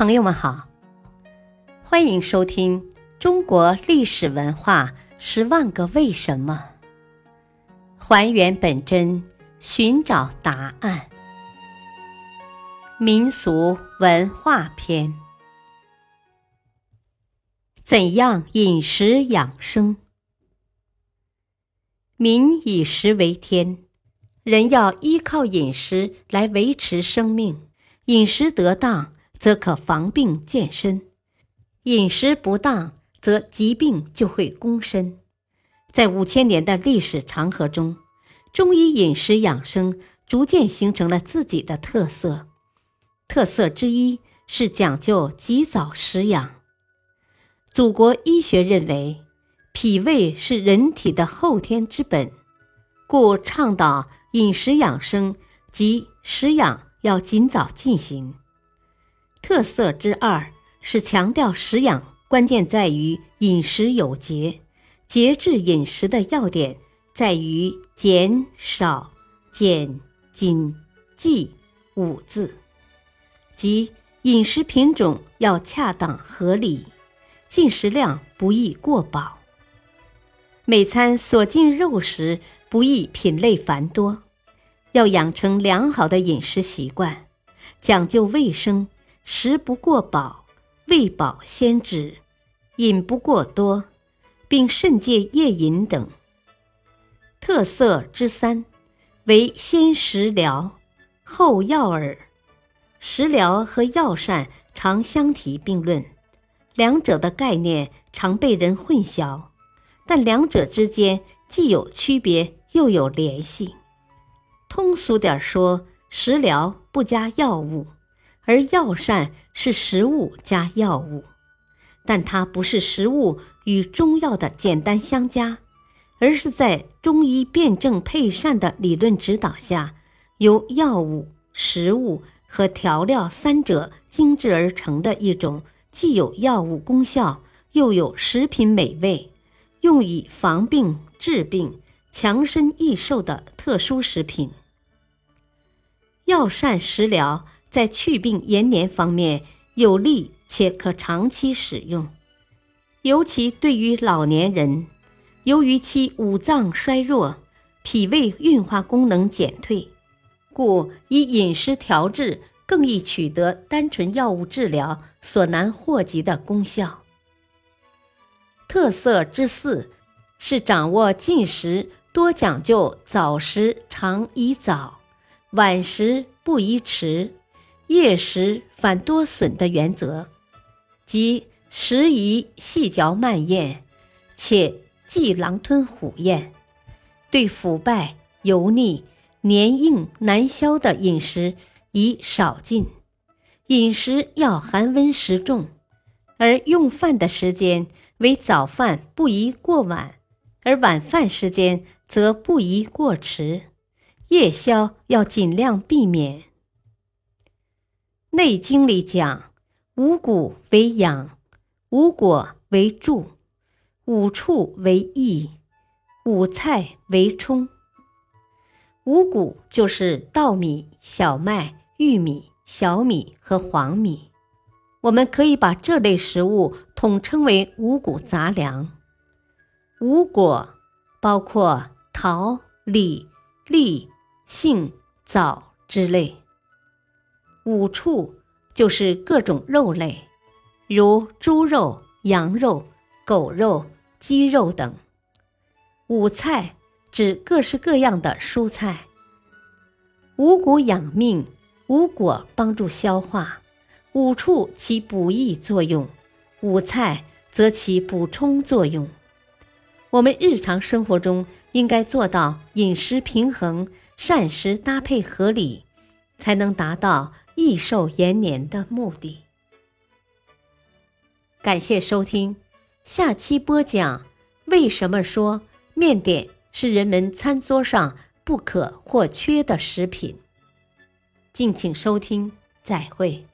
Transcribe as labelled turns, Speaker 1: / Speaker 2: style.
Speaker 1: 朋友们好，欢迎收听《中国历史文化十万个为什么》，还原本真，寻找答案。民俗文化篇：怎样饮食养生？民以食为天，人要依靠饮食来维持生命，饮食得当。则可防病健身，饮食不当则疾病就会攻身。在五千年的历史长河中，中医饮食养生逐渐形成了自己的特色。特色之一是讲究及早食养。祖国医学认为，脾胃是人体的后天之本，故倡导饮食养生及食养要尽早进行。特色之二是强调食养，关键在于饮食有节。节制饮食的要点在于减少、减、紧、忌五字，即饮食品种要恰当合理，进食量不宜过饱。每餐所进肉食不宜品类繁多，要养成良好的饮食习惯，讲究卫生。食不过饱，胃饱先止；饮不过多，并慎戒夜饮等。特色之三，为先食疗，后药饵。食疗和药膳常相提并论，两者的概念常被人混淆，但两者之间既有区别，又有联系。通俗点说，食疗不加药物。而药膳是食物加药物，但它不是食物与中药的简单相加，而是在中医辨证配膳的理论指导下，由药物、食物和调料三者精制而成的一种既有药物功效又有食品美味，用以防病治病、强身益寿的特殊食品。药膳食疗。在祛病延年方面有利且可长期使用，尤其对于老年人，由于其五脏衰弱、脾胃运化功能减退，故以饮食调治更易取得单纯药物治疗所难获及的功效。特色之四是掌握进食多讲究早食常宜早，晚食不宜迟。夜食反多损的原则，即食宜细嚼慢咽，且忌狼吞虎咽。对腐败、油腻、黏硬难消的饮食宜少进。饮食要寒温食重，而用饭的时间为早饭不宜过晚，而晚饭时间则不宜过迟。夜宵要尽量避免。《内经》里讲，五谷为养，五果为助，五畜为益，五菜为充。五谷就是稻米、小麦、玉米、小米和黄米，我们可以把这类食物统称为五谷杂粮。五果包括桃、李、栗、杏、枣之类。五畜就是各种肉类，如猪肉、羊肉、狗肉、鸡肉等。五菜指各式各样的蔬菜。五谷养命，五果帮助消化，五畜起补益作用，五菜则起补充作用。我们日常生活中应该做到饮食平衡，膳食搭配合理，才能达到。益寿延年的目的。感谢收听，下期播讲为什么说面点是人们餐桌上不可或缺的食品。敬请收听，再会。